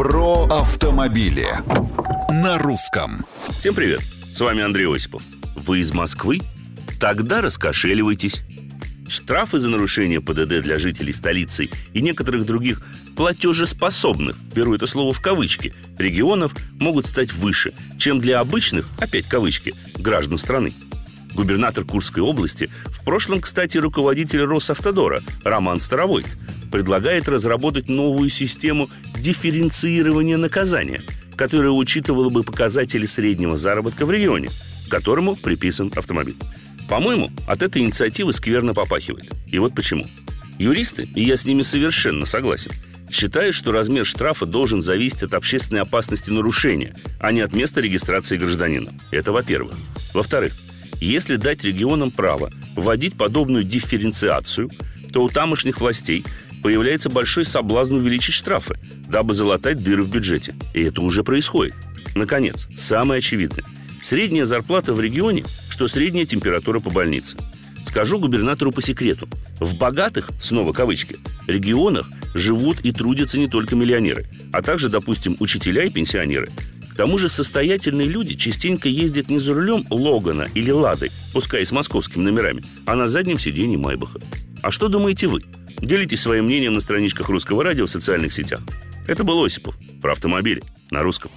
Про автомобили на русском. Всем привет! С вами Андрей Осипов. Вы из Москвы? Тогда раскошеливайтесь. Штрафы за нарушение ПДД для жителей столицы и некоторых других платежеспособных, беру это слово в кавычки, регионов могут стать выше, чем для обычных, опять кавычки, граждан страны. Губернатор Курской области, в прошлом, кстати, руководитель Росавтодора Роман Старовойт, предлагает разработать новую систему дифференцирования наказания, которая учитывала бы показатели среднего заработка в регионе, которому приписан автомобиль. По-моему, от этой инициативы скверно попахивает. И вот почему. Юристы, и я с ними совершенно согласен, считают, что размер штрафа должен зависеть от общественной опасности нарушения, а не от места регистрации гражданина. Это во-первых. Во-вторых, если дать регионам право вводить подобную дифференциацию, то у тамошних властей появляется большой соблазн увеличить штрафы, дабы залатать дыры в бюджете. И это уже происходит. Наконец, самое очевидное. Средняя зарплата в регионе, что средняя температура по больнице. Скажу губернатору по секрету. В богатых, снова кавычки, регионах живут и трудятся не только миллионеры, а также, допустим, учителя и пенсионеры. К тому же состоятельные люди частенько ездят не за рулем Логана или Лады, пускай с московскими номерами, а на заднем сиденье Майбаха. А что думаете вы? Делитесь своим мнением на страничках Русского радио в социальных сетях. Это был Осипов про автомобили на русском.